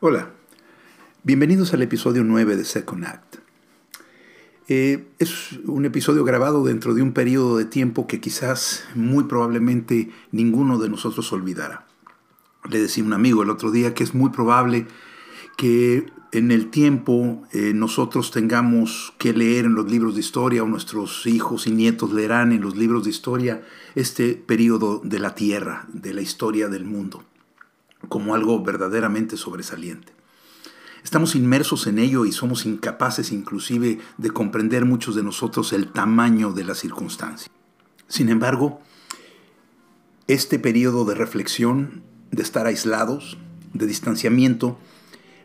Hola, bienvenidos al episodio 9 de Second Act. Eh, es un episodio grabado dentro de un periodo de tiempo que quizás muy probablemente ninguno de nosotros olvidará. Le decía un amigo el otro día que es muy probable que en el tiempo eh, nosotros tengamos que leer en los libros de historia o nuestros hijos y nietos leerán en los libros de historia este periodo de la Tierra, de la historia del mundo, como algo verdaderamente sobresaliente. Estamos inmersos en ello y somos incapaces inclusive de comprender muchos de nosotros el tamaño de la circunstancia. Sin embargo, este periodo de reflexión, de estar aislados, de distanciamiento,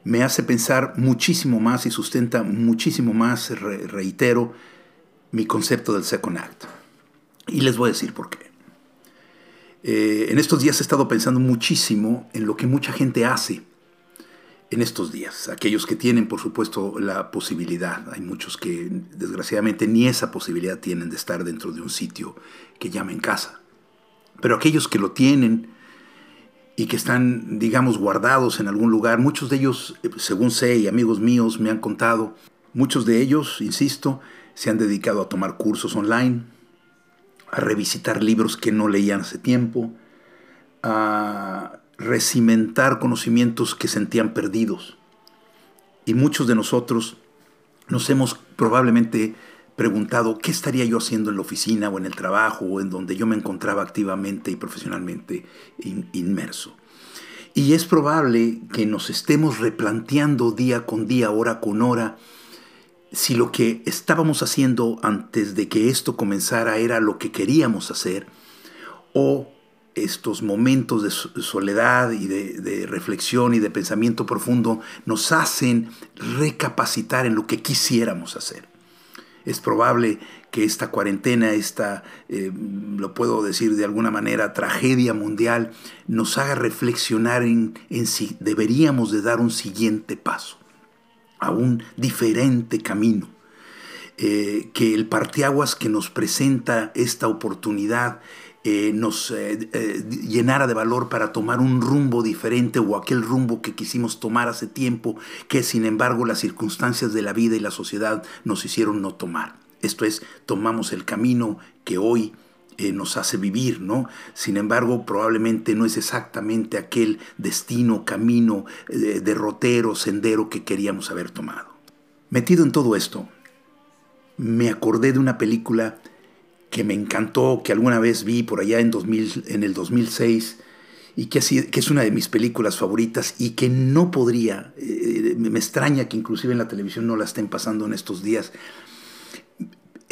me hace pensar muchísimo más y sustenta muchísimo más, reitero, mi concepto del Second Act. Y les voy a decir por qué. Eh, en estos días he estado pensando muchísimo en lo que mucha gente hace en estos días. Aquellos que tienen, por supuesto, la posibilidad. Hay muchos que, desgraciadamente, ni esa posibilidad tienen de estar dentro de un sitio que llamen casa. Pero aquellos que lo tienen y que están, digamos, guardados en algún lugar, muchos de ellos, según sé y amigos míos me han contado, muchos de ellos, insisto, se han dedicado a tomar cursos online, a revisitar libros que no leían hace tiempo, a recimentar conocimientos que sentían perdidos. Y muchos de nosotros nos hemos probablemente preguntado qué estaría yo haciendo en la oficina o en el trabajo o en donde yo me encontraba activamente y profesionalmente inmerso. Y es probable que nos estemos replanteando día con día, hora con hora, si lo que estábamos haciendo antes de que esto comenzara era lo que queríamos hacer o estos momentos de soledad y de, reflexión y de pensamiento profundo nos hacen recapacitar en lo que quisiéramos hacer. Es probable que esta cuarentena, esta, eh, lo puedo decir de alguna manera, tragedia mundial, nos haga reflexionar en, si deberíamos de dar un siguiente paso, a un diferente camino. Eh, que el parteaguas que nos presenta esta oportunidad eh, nos eh, llenara de valor para tomar un rumbo diferente o aquel rumbo que quisimos tomar hace tiempo, que sin embargo las circunstancias de la vida y la sociedad nos hicieron no tomar. Esto es, tomamos el camino que hoy nos hace vivir, ¿no? Sin embargo, probablemente no es exactamente aquel destino, camino, derrotero, sendero que queríamos haber tomado. Metido en todo esto, me acordé de una película que me encantó, que alguna vez vi por allá en, 2000, en el 2006 y que, que, es una de mis películas favoritas y que no podría, eh, me extraña que inclusive en la televisión no la estén pasando en estos días,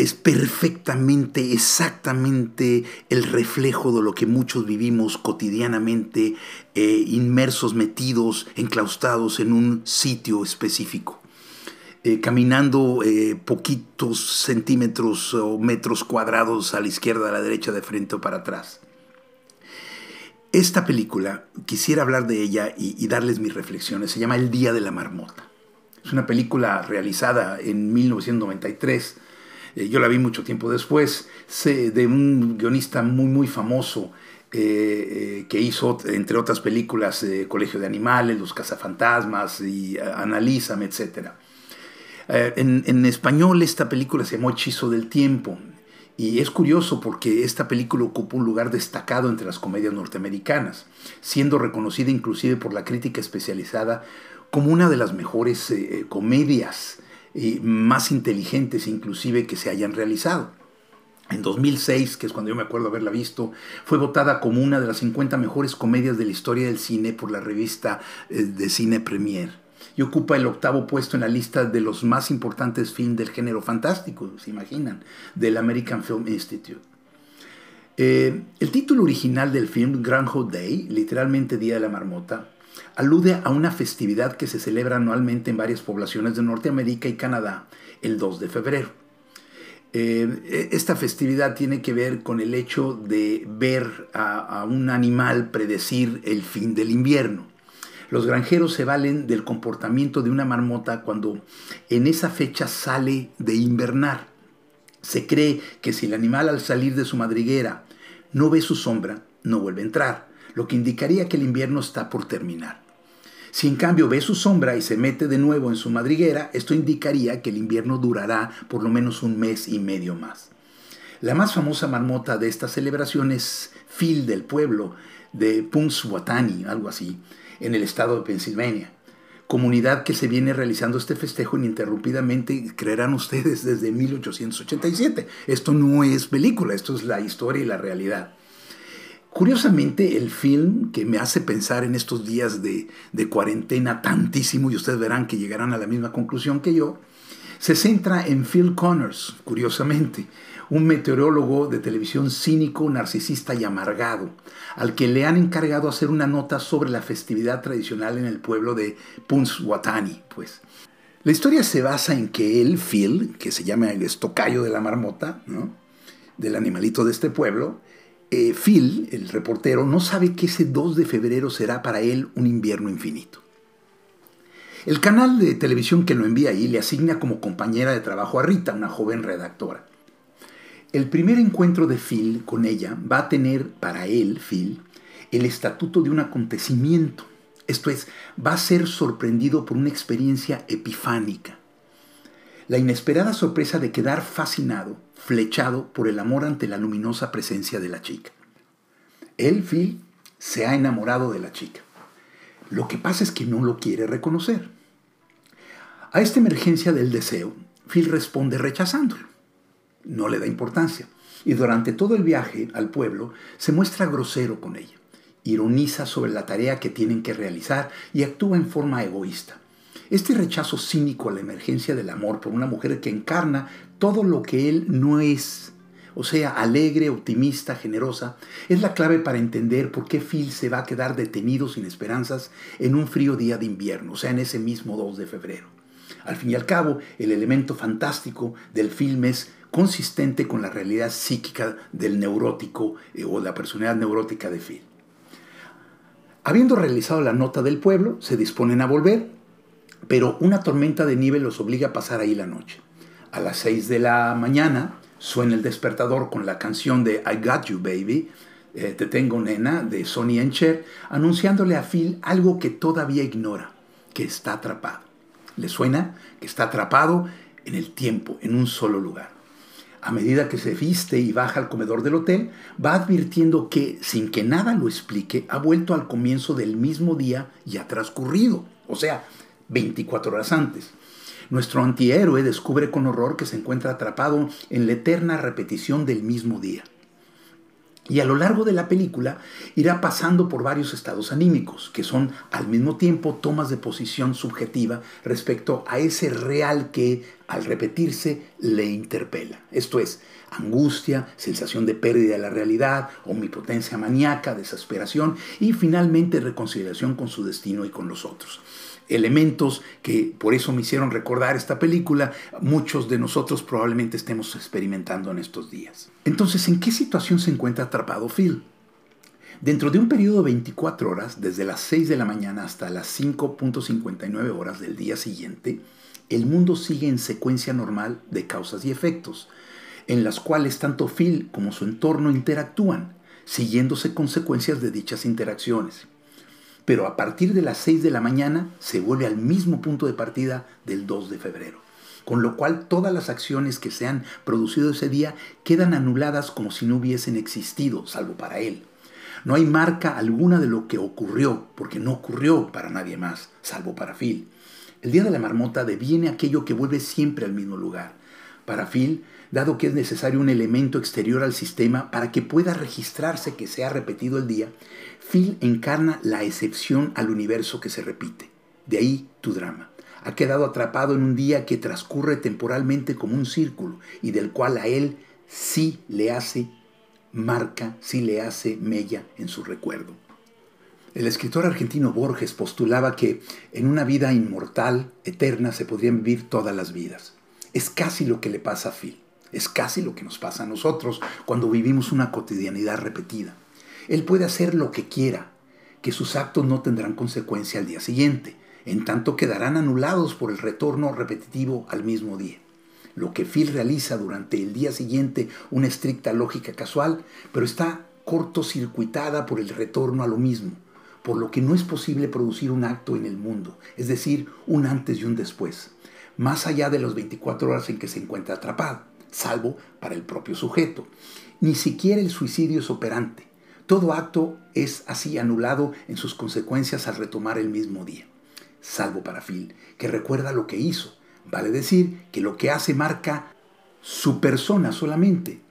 es perfectamente, exactamente el reflejo de lo que muchos vivimos cotidianamente, eh, inmersos, metidos, enclaustados en un sitio específico. Eh, caminando eh, poquitos centímetros o metros cuadrados a la izquierda, a la derecha, de frente o para atrás. Esta película, quisiera hablar de ella y, darles mis reflexiones, se llama El Día de la Marmota. Es una película realizada en 1993, eh, yo la vi mucho tiempo después, de un guionista muy, muy famoso, que hizo, entre otras películas, Colegio de Animales, Los Cazafantasmas y Analízame, etc. Eh, en, español esta película se llamó Hechizo del Tiempo. Y es curioso porque esta película ocupa un lugar destacado entre las comedias norteamericanas, siendo reconocida inclusive por la crítica especializada como una de las mejores eh, eh, más inteligentes inclusive que se hayan realizado. En 2006, que es cuando yo me acuerdo haberla visto, fue votada como una de las 50 mejores comedias de la historia del cine por la revista de cine Premier y ocupa el octavo puesto en la lista de los más importantes films del género fantástico, se imaginan, del American Film Institute. Eh, el título original del film, Groundhog Day, literalmente Día de la Marmota, alude a una festividad que se celebra anualmente en varias poblaciones de Norteamérica y Canadá el 2 de febrero. Eh, esta festividad tiene que ver con el hecho de ver a un animal predecir el fin del invierno. Los granjeros se valen del comportamiento de una marmota cuando en esa fecha sale de invernar. Se cree que si el animal al salir de su madriguera no ve su sombra, no vuelve a entrar, lo que indicaría que el invierno está por terminar. Si en cambio ve su sombra y se mete de nuevo en su madriguera, esto indicaría que el invierno durará por lo menos un mes y medio más. La más famosa marmota de esta celebración es Phil del pueblo de Punxsutawney, algo así, en el estado de Pensilvania comunidad que se viene realizando este festejo ininterrumpidamente, creerán ustedes, desde 1887. Esto no es película, esto es la historia y la realidad. Curiosamente, el film que me hace pensar en estos días de, cuarentena tantísimo, y ustedes verán que llegarán a la misma conclusión que yo, se centra en Phil Connors, curiosamente, un meteorólogo de televisión cínico, narcisista y amargado, al que le han encargado hacer una nota sobre la festividad tradicional en el pueblo de Punxsutawney, pues. La historia se basa en que él, Phil, que se llama el estocayo de la marmota, del animalito de este pueblo, eh, Phil, el reportero, no sabe que ese 2 de febrero será para él un invierno infinito. El canal de televisión que lo envía ahí le asigna como compañera de trabajo a Rita, una joven redactora. El primer encuentro de Phil con ella va a tener para él, Phil, el estatuto de un acontecimiento. Esto es, va a ser sorprendido por una experiencia epifánica. La inesperada sorpresa de quedar fascinado, flechado por el amor ante la luminosa presencia de la chica. Él, Phil, se ha enamorado de la chica. Lo que pasa es que no lo quiere reconocer. A esta emergencia del deseo, Phil responde rechazándolo no le da importancia. Y durante todo el viaje al pueblo se muestra grosero con ella, ironiza sobre la tarea que tienen que realizar y actúa en forma egoísta. Este rechazo cínico a la emergencia del amor por una mujer que encarna todo lo que él no es, o sea, alegre, optimista, generosa, es la clave para entender por qué Phil se va a quedar detenido sin esperanzas en un frío día de invierno, o sea, en ese mismo 2 de febrero. Al fin y al cabo, el elemento fantástico del film es consistente con la realidad psíquica del neurótico eh, o la personalidad neurótica de Phil. Habiendo realizado la nota del pueblo, se disponen a volver, pero una tormenta de nieve los obliga a pasar ahí la noche. A las 6 de la mañana suena el despertador con la canción de I Got You Baby, eh, Te Tengo Nena, de Sonny and Cher, anunciándole a Phil algo que todavía ignora, que está atrapado. Le suena que está atrapado en el tiempo, en un solo lugar a medida que se viste y baja al comedor del hotel, va advirtiendo que, sin que nada lo explique, ha vuelto al comienzo del mismo día y ha transcurrido, o sea, 24 horas antes. Nuestro antihéroe descubre con horror que se encuentra atrapado en la eterna repetición del mismo día. Y a lo largo de la película irá pasando por varios estados anímicos, que son al mismo tiempo tomas de posición subjetiva respecto a ese real que al repetirse le interpela. Esto es, angustia, sensación de pérdida de la realidad, omnipotencia maníaca, desesperación y finalmente reconciliación con su destino y con los otros elementos que por eso me hicieron recordar esta película, muchos de nosotros probablemente estemos experimentando en estos días. Entonces, ¿en qué situación se encuentra atrapado Phil? Dentro de un periodo de 24 horas, desde las 6 de la mañana hasta las 5.59 horas del día siguiente, el mundo sigue en secuencia normal de causas y efectos, en las cuales tanto Phil como su entorno interactúan, siguiéndose consecuencias de dichas interacciones pero a partir de las 6 de la mañana se vuelve al mismo punto de partida del 2 de febrero. Con lo cual todas las acciones que se han producido ese día quedan anuladas como si no hubiesen existido, salvo para él. No hay marca alguna de lo que ocurrió, porque no ocurrió para nadie más, salvo para Phil. El día de la marmota deviene aquello que vuelve siempre al mismo lugar. Para Phil, dado que es necesario un elemento exterior al sistema para que pueda registrarse que se ha repetido el día, Phil encarna la excepción al universo que se repite. De ahí tu drama. Ha quedado atrapado en un día que transcurre temporalmente como un círculo y del cual a él sí le hace marca, sí le hace mella en su recuerdo. El escritor argentino Borges postulaba que en una vida inmortal, eterna, se podrían vivir todas las vidas. Es casi lo que le pasa a Phil. Es casi lo que nos pasa a nosotros cuando vivimos una cotidianidad repetida. Él puede hacer lo que quiera, que sus actos no tendrán consecuencia al día siguiente, en tanto quedarán anulados por el retorno repetitivo al mismo día. Lo que Phil realiza durante el día siguiente, una estricta lógica casual, pero está cortocircuitada por el retorno a lo mismo, por lo que no es posible producir un acto en el mundo, es decir, un antes y un después, más allá de las 24 horas en que se encuentra atrapado, salvo para el propio sujeto. Ni siquiera el suicidio es operante. Todo acto es así anulado en sus consecuencias al retomar el mismo día, salvo para Phil, que recuerda lo que hizo. Vale decir que lo que hace marca su persona solamente,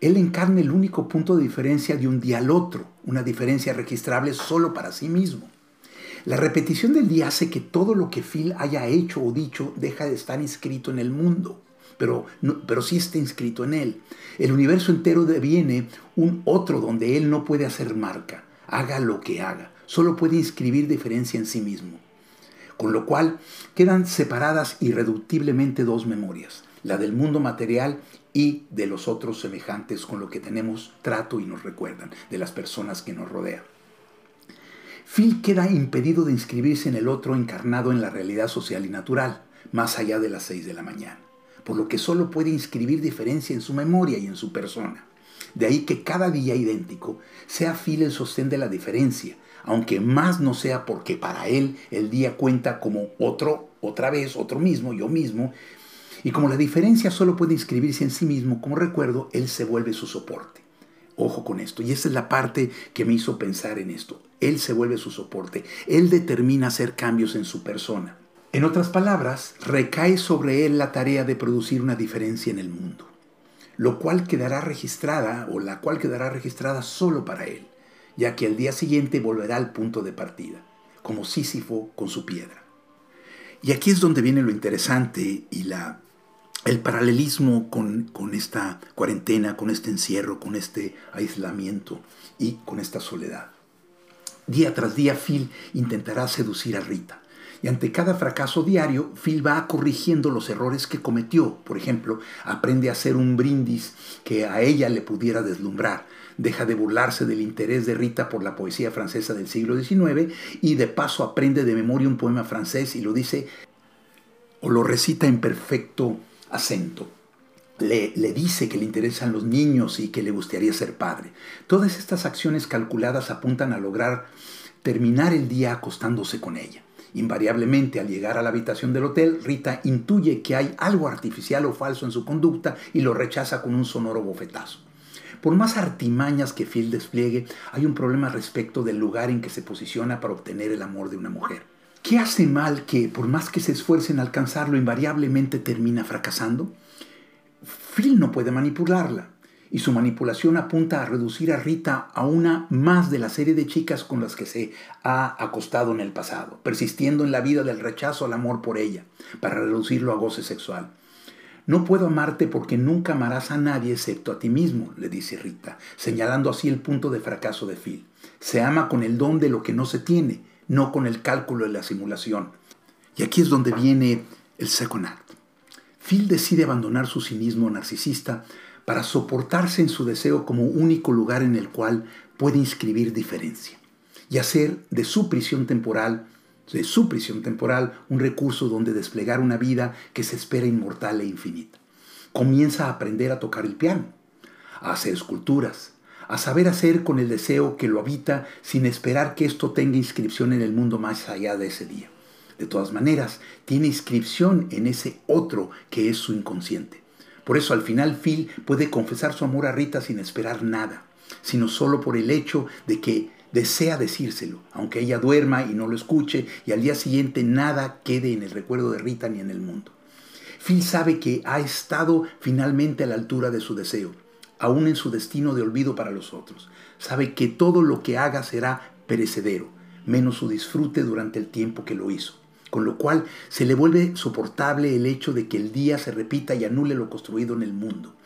él encarna el único punto de diferencia de un día al otro, una diferencia registrable solo para sí mismo. La repetición del día hace que todo lo que Phil haya hecho o dicho deja de estar inscrito en el mundo, pero, pero sí está inscrito en él. El universo entero deviene un otro donde él no puede hacer marca, haga lo que haga, solo puede inscribir diferencia en sí mismo. Con lo cual quedan separadas irreductiblemente dos memorias, la del mundo material y de los otros semejantes con lo que tenemos trato y nos recuerdan, de las personas que nos rodean. Phil queda impedido de inscribirse en el otro encarnado en la realidad social y natural, más allá de las seis de la mañana, por lo que solo puede inscribir diferencia en su memoria y en su persona. De ahí que cada día idéntico sea Phil el sostén de la diferencia, aunque más no sea porque para él el día cuenta como otro, otra vez, otro mismo, yo mismo, y como la diferencia solo puede inscribirse en sí mismo como recuerdo, él se vuelve su soporte. Ojo con esto, y esa es la parte que me hizo pensar en esto. Él se vuelve su soporte, él determina hacer cambios en su persona. En otras palabras, recae sobre él la tarea de producir una diferencia en el mundo, lo cual quedará registrada o la cual quedará registrada solo para él, ya que al día siguiente volverá al punto de partida, como Sísifo con su piedra. Y aquí es donde viene lo interesante y la el paralelismo con, esta cuarentena, con este encierro, con este aislamiento y con esta soledad. Día tras día Phil intentará seducir a Rita. Y ante cada fracaso diario, Phil va corrigiendo los errores que cometió. Por ejemplo, aprende a hacer un brindis que a ella le pudiera deslumbrar. Deja de burlarse del interés de Rita por la poesía francesa del siglo XIX y de paso aprende de memoria un poema francés y lo dice o lo recita en perfecto acento. Le, le, dice que le interesan los niños y que le gustaría ser padre. Todas estas acciones calculadas apuntan a lograr terminar el día acostándose con ella. Invariablemente, al llegar a la habitación del hotel, Rita intuye que hay algo artificial o falso en su conducta y lo rechaza con un sonoro bofetazo. Por más artimañas que Phil despliegue, hay un problema respecto del lugar en que se posiciona para obtener el amor de una mujer. ¿Qué hace mal que, por más que se esfuerce en alcanzarlo, invariablemente termina fracasando? Phil no puede manipularla, y su manipulación apunta a reducir a Rita a una más de la serie de chicas con las que se ha acostado en el pasado, persistiendo en la vida del rechazo al amor por ella, para reducirlo a goce sexual. No puedo amarte porque nunca amarás a nadie excepto a ti mismo, le dice Rita, señalando así el punto de fracaso de Phil. Se ama con el don de lo que no se tiene, no con el cálculo de la simulación. Y aquí es donde viene el second act. Phil decide abandonar su cinismo narcisista para soportarse en su deseo como único lugar en el cual puede inscribir diferencia y hacer de su prisión temporal, de su prisión temporal, un recurso donde desplegar una vida que se espera inmortal e infinita. Comienza a aprender a tocar el piano, a hacer esculturas, a saber hacer con el deseo que lo habita sin esperar que esto tenga inscripción en el mundo más allá de ese día. De todas maneras, tiene inscripción en ese otro que es su inconsciente. Por eso al final Phil puede confesar su amor a Rita sin esperar nada, sino solo por el hecho de que desea decírselo, aunque ella duerma y no lo escuche y al día siguiente nada quede en el recuerdo de Rita ni en el mundo. Phil sabe que ha estado finalmente a la altura de su deseo aún en su destino de olvido para los otros. Sabe que todo lo que haga será perecedero, menos su disfrute durante el tiempo que lo hizo. Con lo cual se le vuelve soportable el hecho de que el día se repita y anule lo construido en el mundo,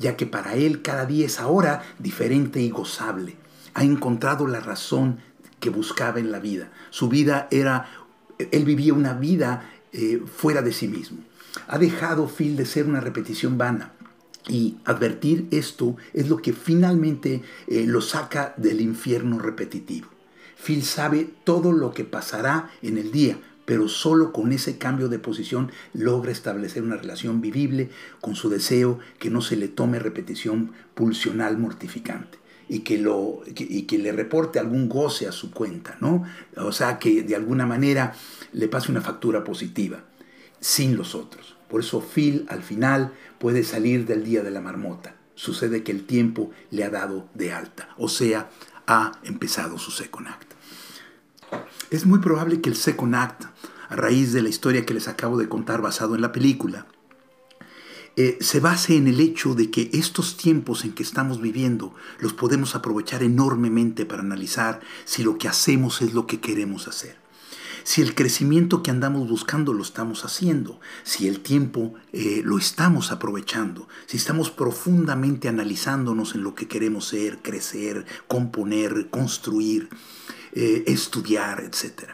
ya que para él cada día es ahora diferente y gozable. Ha encontrado la razón que buscaba en la vida. Su vida era, él vivía una vida eh, fuera de sí mismo. Ha dejado Phil de ser una repetición vana y advertir esto es lo que finalmente eh, lo saca del infierno repetitivo. Phil sabe todo lo que pasará en el día, pero solo con ese cambio de posición logra establecer una relación vivible con su deseo que no se le tome repetición pulsional mortificante. y que, lo, y que le reporte algún goce a su cuenta, ¿no? O sea, que de alguna manera le pase una factura positiva, sin los otros. Por eso Phil al final puede salir del día de la marmota. Sucede que el tiempo le ha dado de alta, o sea, ha empezado su Second Act. Es muy probable que el Second Act, a raíz de la historia que les acabo de contar basado en la película, eh, se base en el hecho de que estos tiempos en que estamos viviendo los podemos aprovechar enormemente para analizar si lo que hacemos es lo que queremos hacer. Si el crecimiento que andamos buscando lo estamos haciendo, si el tiempo eh, lo estamos aprovechando, si estamos profundamente analizándonos en lo que queremos ser, crecer, componer, construir, eh, estudiar, etc.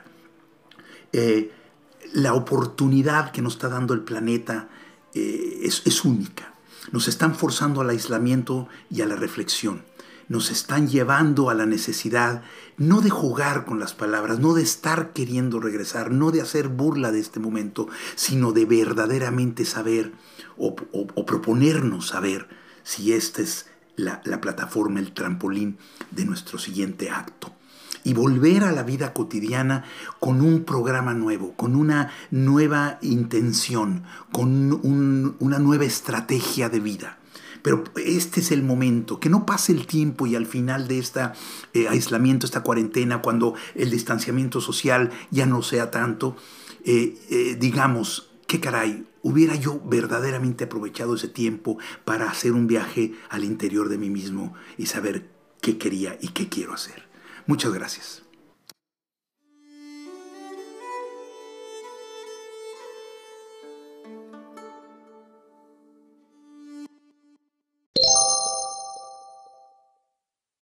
la oportunidad que nos está dando el planeta eh, es, única. Nos están forzando al aislamiento y a la reflexión. Nos están llevando a la necesidad no de jugar con las palabras, no de estar queriendo regresar, no de hacer burla de este momento, sino de verdaderamente saber o, proponernos saber si esta es la plataforma, el trampolín de nuestro siguiente acto y volver a la vida cotidiana con un programa nuevo, con una nueva intención, con una nueva estrategia de vida. Pero este es el momento, que no pase el tiempo y al final de este aislamiento, esta cuarentena, cuando el distanciamiento social ya no sea tanto, eh, eh, digamos, qué caray, hubiera yo verdaderamente aprovechado ese tiempo para hacer un viaje al interior de mí mismo y saber qué quería y qué quiero hacer. Muchas gracias.